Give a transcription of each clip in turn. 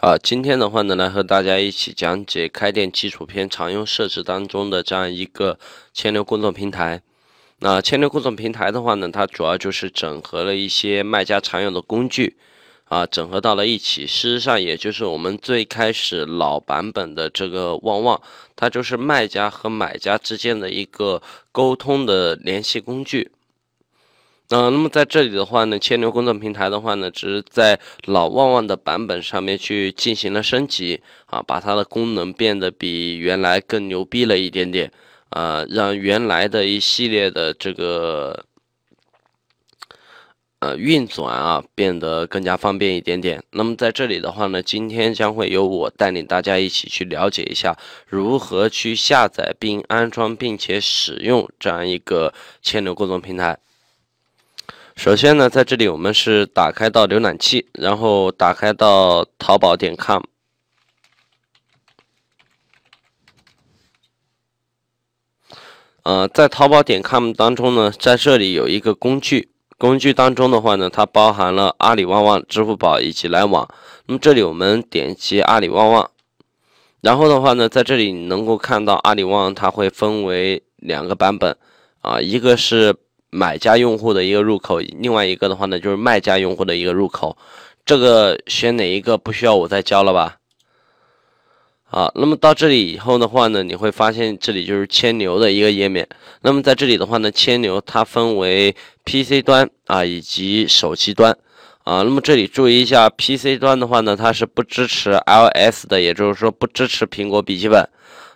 啊，今天的话呢，来和大家一起讲解开店基础篇常用设置当中的这样一个千牛工作平台。那千牛工作平台的话呢，它主要就是整合了一些卖家常用的工具，啊，整合到了一起。事实上，也就是我们最开始老版本的这个旺旺，它就是卖家和买家之间的一个沟通的联系工具。呃，那么在这里的话呢，千牛工作平台的话呢，只是在老旺旺的版本上面去进行了升级啊，把它的功能变得比原来更牛逼了一点点，呃，让原来的一系列的这个呃运转啊变得更加方便一点点。那么在这里的话呢，今天将会由我带领大家一起去了解一下如何去下载并安装并且使用这样一个千牛工作平台。首先呢，在这里我们是打开到浏览器，然后打开到淘宝点 com。呃，在淘宝点 com 当中呢，在这里有一个工具，工具当中的话呢，它包含了阿里旺旺、支付宝以及来往。那么这里我们点击阿里旺旺，然后的话呢，在这里你能够看到阿里旺旺它会分为两个版本，啊，一个是。买家用户的一个入口，另外一个的话呢，就是卖家用户的一个入口。这个选哪一个不需要我再教了吧？好，那么到这里以后的话呢，你会发现这里就是千牛的一个页面。那么在这里的话呢，千牛它分为 PC 端啊以及手机端啊。那么这里注意一下，PC 端的话呢，它是不支持 iOS 的，也就是说不支持苹果笔记本。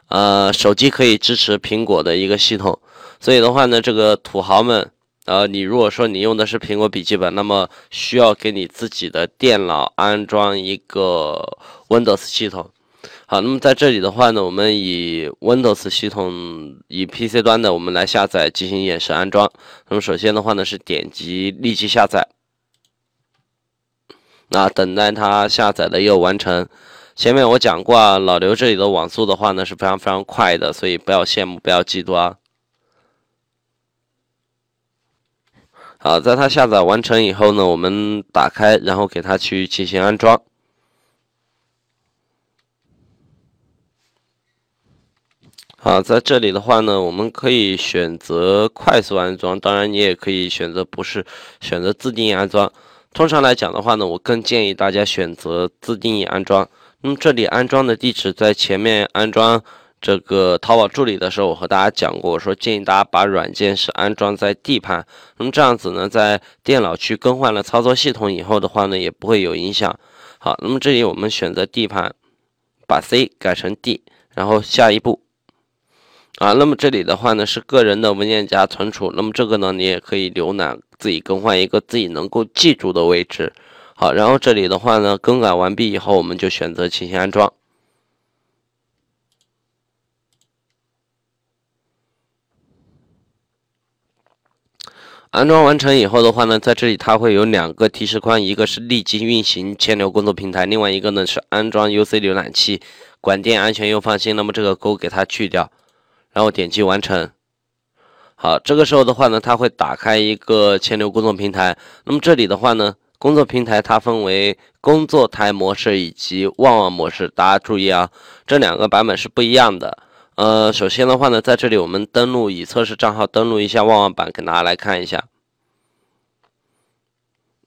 呃，手机可以支持苹果的一个系统。所以的话呢，这个土豪们，呃，你如果说你用的是苹果笔记本，那么需要给你自己的电脑安装一个 Windows 系统。好，那么在这里的话呢，我们以 Windows 系统，以 PC 端的我们来下载进行演示安装。那么首先的话呢，是点击立即下载，那等待它下载的又完成。前面我讲过啊，老刘这里的网速的话呢是非常非常快的，所以不要羡慕，不要嫉妒啊。啊，在它下载完成以后呢，我们打开，然后给它去进行安装。啊，在这里的话呢，我们可以选择快速安装，当然你也可以选择不是选择自定义安装。通常来讲的话呢，我更建议大家选择自定义安装。那么这里安装的地址在前面安装。这个淘宝助理的时候，我和大家讲过，我说建议大家把软件是安装在 D 盘，那么这样子呢，在电脑去更换了操作系统以后的话呢，也不会有影响。好，那么这里我们选择 D 盘，把 C 改成 D，然后下一步，啊，那么这里的话呢是个人的文件夹存储，那么这个呢你也可以浏览，自己更换一个自己能够记住的位置。好，然后这里的话呢更改完毕以后，我们就选择进行安装。安装完成以后的话呢，在这里它会有两个提示框，一个是立即运行千牛工作平台，另外一个呢是安装 UC 浏览器，管电安全又放心。那么这个勾给它去掉，然后点击完成。好，这个时候的话呢，它会打开一个千牛工作平台。那么这里的话呢，工作平台它分为工作台模式以及旺旺模式，大家注意啊，这两个版本是不一样的。呃，首先的话呢，在这里我们登录以测试账号登录一下旺旺版，给大家来看一下。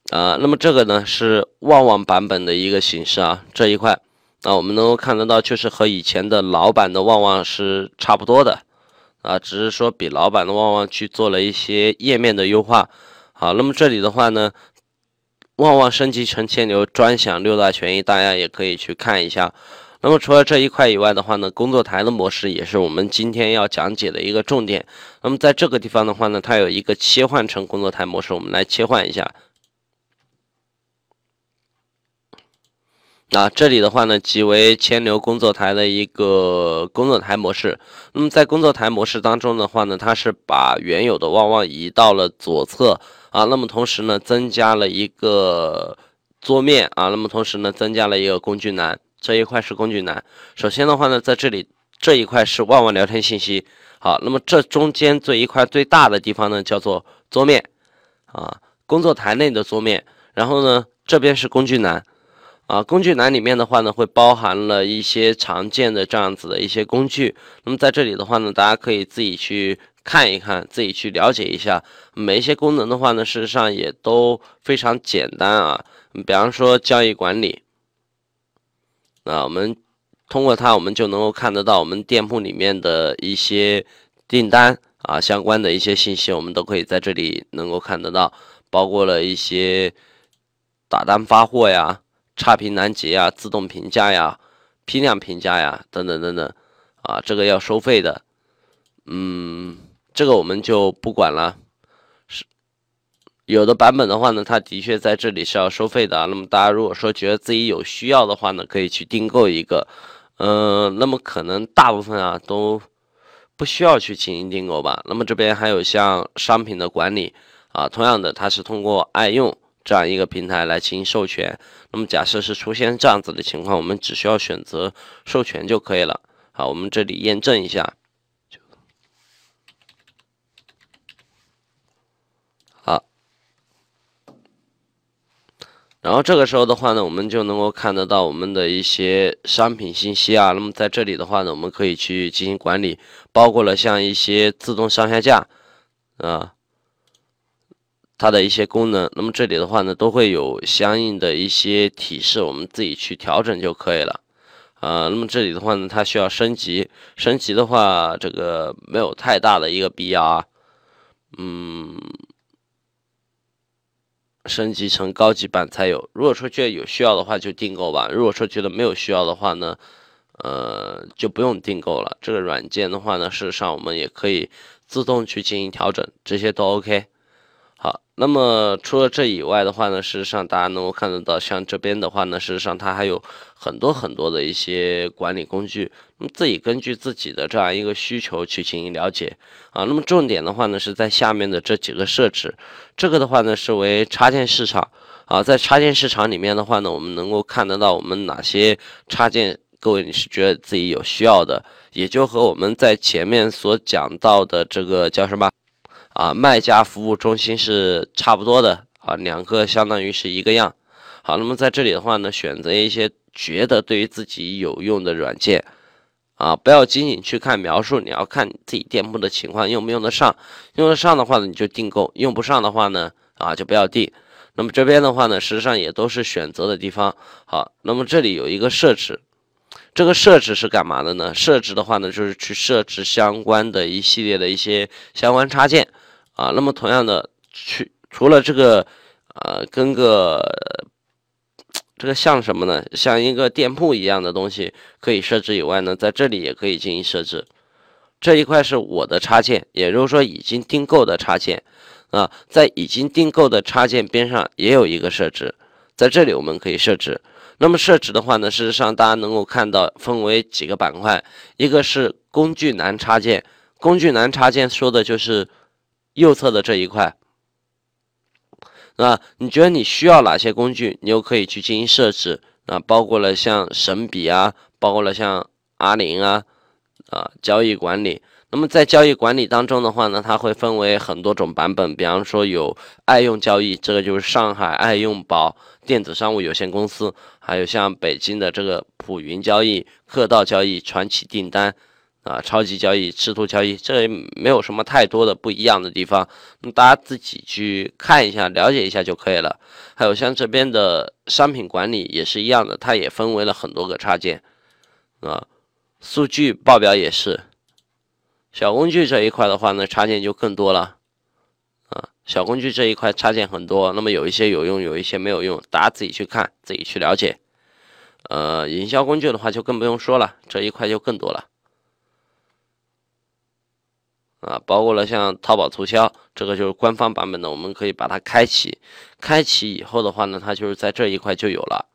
啊，那么这个呢是旺旺版本的一个形式啊，这一块啊，我们能够看得到，就是和以前的老版的旺旺是差不多的啊，只是说比老版的旺旺去做了一些页面的优化。好，那么这里的话呢，旺旺升级成千牛专享六大权益，大家也可以去看一下。那么除了这一块以外的话呢，工作台的模式也是我们今天要讲解的一个重点。那么在这个地方的话呢，它有一个切换成工作台模式，我们来切换一下。啊，这里的话呢，即为千牛工作台的一个工作台模式。那么在工作台模式当中的话呢，它是把原有的旺旺移到了左侧啊。那么同时呢，增加了一个桌面啊。那么同时呢，增加了一个工具栏。这一块是工具栏。首先的话呢，在这里这一块是旺旺聊天信息。好，那么这中间这一块最大的地方呢，叫做桌面啊，工作台内的桌面。然后呢，这边是工具栏。啊，工具栏里面的话呢，会包含了一些常见的这样子的一些工具。那么在这里的话呢，大家可以自己去看一看，自己去了解一下。每一些功能的话呢，事实上也都非常简单啊。比方说交易管理，那我们通过它，我们就能够看得到我们店铺里面的一些订单啊，相关的一些信息，我们都可以在这里能够看得到，包括了一些打单发货呀。差评拦截呀，自动评价呀，批量评价呀，等等等等，啊，这个要收费的，嗯，这个我们就不管了。有的版本的话呢，它的确在这里是要收费的。啊那么大家如果说觉得自己有需要的话呢，可以去订购一个。嗯，那么可能大部分啊都不需要去进行订购吧。那么这边还有像商品的管理啊，同样的，它是通过爱用。这样一个平台来进行授权，那么假设是出现这样子的情况，我们只需要选择授权就可以了。好，我们这里验证一下。然后这个时候的话呢，我们就能够看得到我们的一些商品信息啊。那么在这里的话呢，我们可以去进行管理，包括了像一些自动上下架啊。它的一些功能，那么这里的话呢，都会有相应的一些提示，我们自己去调整就可以了。啊，那么这里的话呢，它需要升级，升级的话，这个没有太大的一个必要啊。嗯，升级成高级版才有。如果说觉得有需要的话，就订购吧。如果说觉得没有需要的话呢，呃，就不用订购了。这个软件的话呢，事实上我们也可以自动去进行调整，这些都 OK。好，那么除了这以外的话呢，事实上大家能够看得到，像这边的话呢，事实上它还有很多很多的一些管理工具，那么自己根据自己的这样一个需求去进行了解啊。那么重点的话呢，是在下面的这几个设置，这个的话呢是为插件市场啊，在插件市场里面的话呢，我们能够看得到我们哪些插件，各位你是觉得自己有需要的，也就和我们在前面所讲到的这个叫什么？啊，卖家服务中心是差不多的啊，两个相当于是一个样。好，那么在这里的话呢，选择一些觉得对于自己有用的软件啊，不要仅仅去看描述，你要看自己店铺的情况用不用得上。用得上的话呢，你就订购；用不上的话呢，啊就不要订。那么这边的话呢，实际上也都是选择的地方。好，那么这里有一个设置，这个设置是干嘛的呢？设置的话呢，就是去设置相关的一系列的一些相关插件。啊，那么同样的，去除了这个，呃，跟个这个像什么呢？像一个店铺一样的东西可以设置以外呢，在这里也可以进行设置。这一块是我的插件，也就是说已经订购的插件啊，在已经订购的插件边上也有一个设置，在这里我们可以设置。那么设置的话呢，事实上大家能够看到分为几个板块，一个是工具栏插件，工具栏插件说的就是。右侧的这一块，啊，你觉得你需要哪些工具，你又可以去进行设置啊，包括了像神笔啊，包括了像阿林啊，啊，交易管理。那么在交易管理当中的话呢，它会分为很多种版本，比方说有爱用交易，这个就是上海爱用宝电子商务有限公司，还有像北京的这个普云交易、客道交易、传奇订单。啊，超级交易、赤兔交易，这没有什么太多的不一样的地方，那大家自己去看一下、了解一下就可以了。还有像这边的商品管理也是一样的，它也分为了很多个插件啊，数据报表也是。小工具这一块的话呢，插件就更多了啊，小工具这一块插件很多，那么有一些有用，有一些没有用，大家自己去看，自己去了解。呃，营销工具的话就更不用说了，这一块就更多了。啊，包括了像淘宝促销，这个就是官方版本的，我们可以把它开启。开启以后的话呢，它就是在这一块就有了。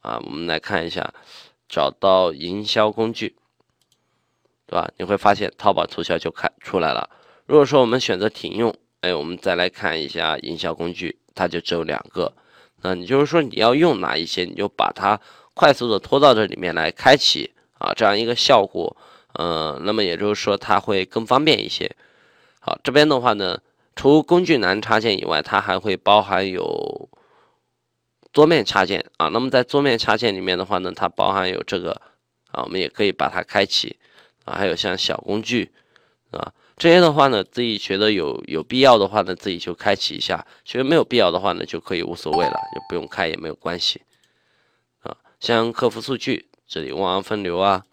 啊，我们来看一下，找到营销工具，对吧？你会发现淘宝促销就开出来了。如果说我们选择停用，哎，我们再来看一下营销工具，它就只有两个。那你就是说你要用哪一些，你就把它快速的拖到这里面来开启啊，这样一个效果。嗯，那么也就是说它会更方便一些。好，这边的话呢，除工具栏插件以外，它还会包含有桌面插件啊。那么在桌面插件里面的话呢，它包含有这个啊，我们也可以把它开启啊。还有像小工具啊这些的话呢，自己觉得有有必要的话呢，自己就开启一下；觉得没有必要的话呢，就可以无所谓了，就不用开也没有关系啊。像客服数据这里，万安分流啊。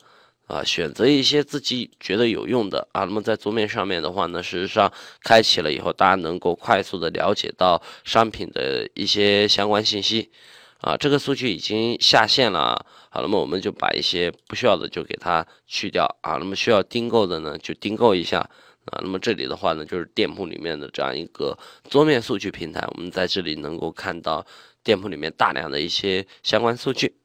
啊，选择一些自己觉得有用的啊，那么在桌面上面的话呢，事实上开启了以后，大家能够快速的了解到商品的一些相关信息。啊，这个数据已经下线了，好，那么我们就把一些不需要的就给它去掉啊，那么需要订购的呢，就订购一下啊。那么这里的话呢，就是店铺里面的这样一个桌面数据平台，我们在这里能够看到店铺里面大量的一些相关数据。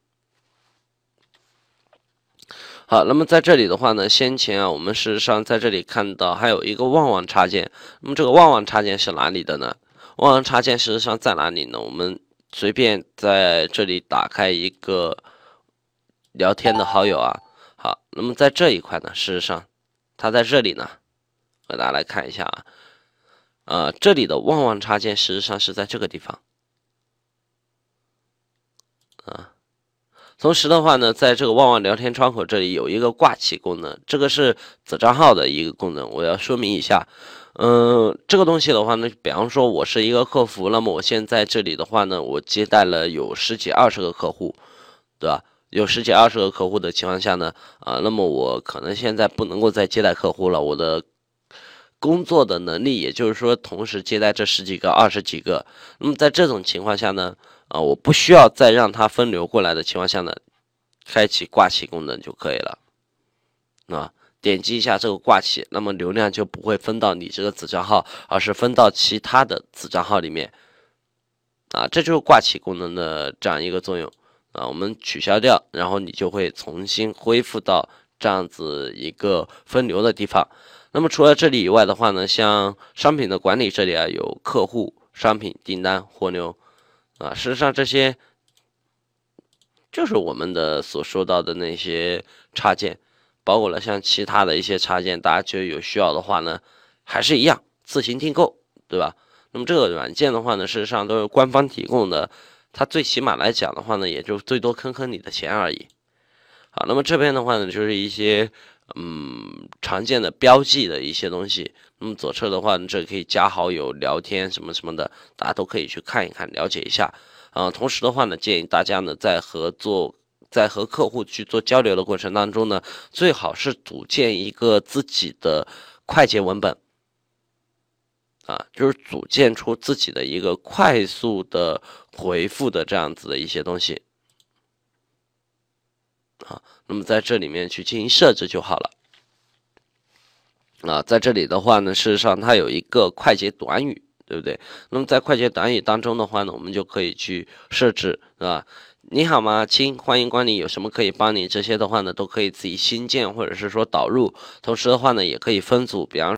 好，那么在这里的话呢，先前啊，我们事实上在这里看到还有一个旺旺插件。那么这个旺旺插件是哪里的呢？旺旺插件事实上在哪里呢？我们随便在这里打开一个聊天的好友啊。好，那么在这一块呢，事实上它在这里呢，给大家来看一下啊。呃，这里的旺旺插件实际上是在这个地方。啊。同时的话呢，在这个旺旺聊天窗口这里有一个挂起功能，这个是子账号的一个功能，我要说明一下。嗯，这个东西的话呢，比方说我是一个客服，那么我现在这里的话呢，我接待了有十几二十个客户，对吧？有十几二十个客户的情况下呢，啊，那么我可能现在不能够再接待客户了，我的工作的能力，也就是说同时接待这十几个、二十几个，那么在这种情况下呢？啊，我不需要再让它分流过来的情况下呢，开启挂起功能就可以了。啊，点击一下这个挂起，那么流量就不会分到你这个子账号，而是分到其他的子账号里面。啊，这就是挂起功能的这样一个作用。啊，我们取消掉，然后你就会重新恢复到这样子一个分流的地方。那么除了这里以外的话呢，像商品的管理这里啊，有客户、商品、订单、货流。啊，事实上这些就是我们的所说到的那些插件，包括了像其他的一些插件，大家觉得有需要的话呢，还是一样自行订购，对吧？那么这个软件的话呢，事实上都是官方提供的，它最起码来讲的话呢，也就最多坑坑你的钱而已。好，那么这边的话呢，就是一些嗯常见的标记的一些东西。那么左侧的话，这可以加好友、聊天什么什么的，大家都可以去看一看、了解一下。啊，同时的话呢，建议大家呢在合作、在和客户去做交流的过程当中呢，最好是组建一个自己的快捷文本。啊，就是组建出自己的一个快速的回复的这样子的一些东西。啊，那么在这里面去进行设置就好了。啊，在这里的话呢，事实上它有一个快捷短语，对不对？那么在快捷短语当中的话呢，我们就可以去设置，是吧？你好吗，亲，欢迎光临，有什么可以帮你？这些的话呢，都可以自己新建或者是说导入。同时的话呢，也可以分组，比方。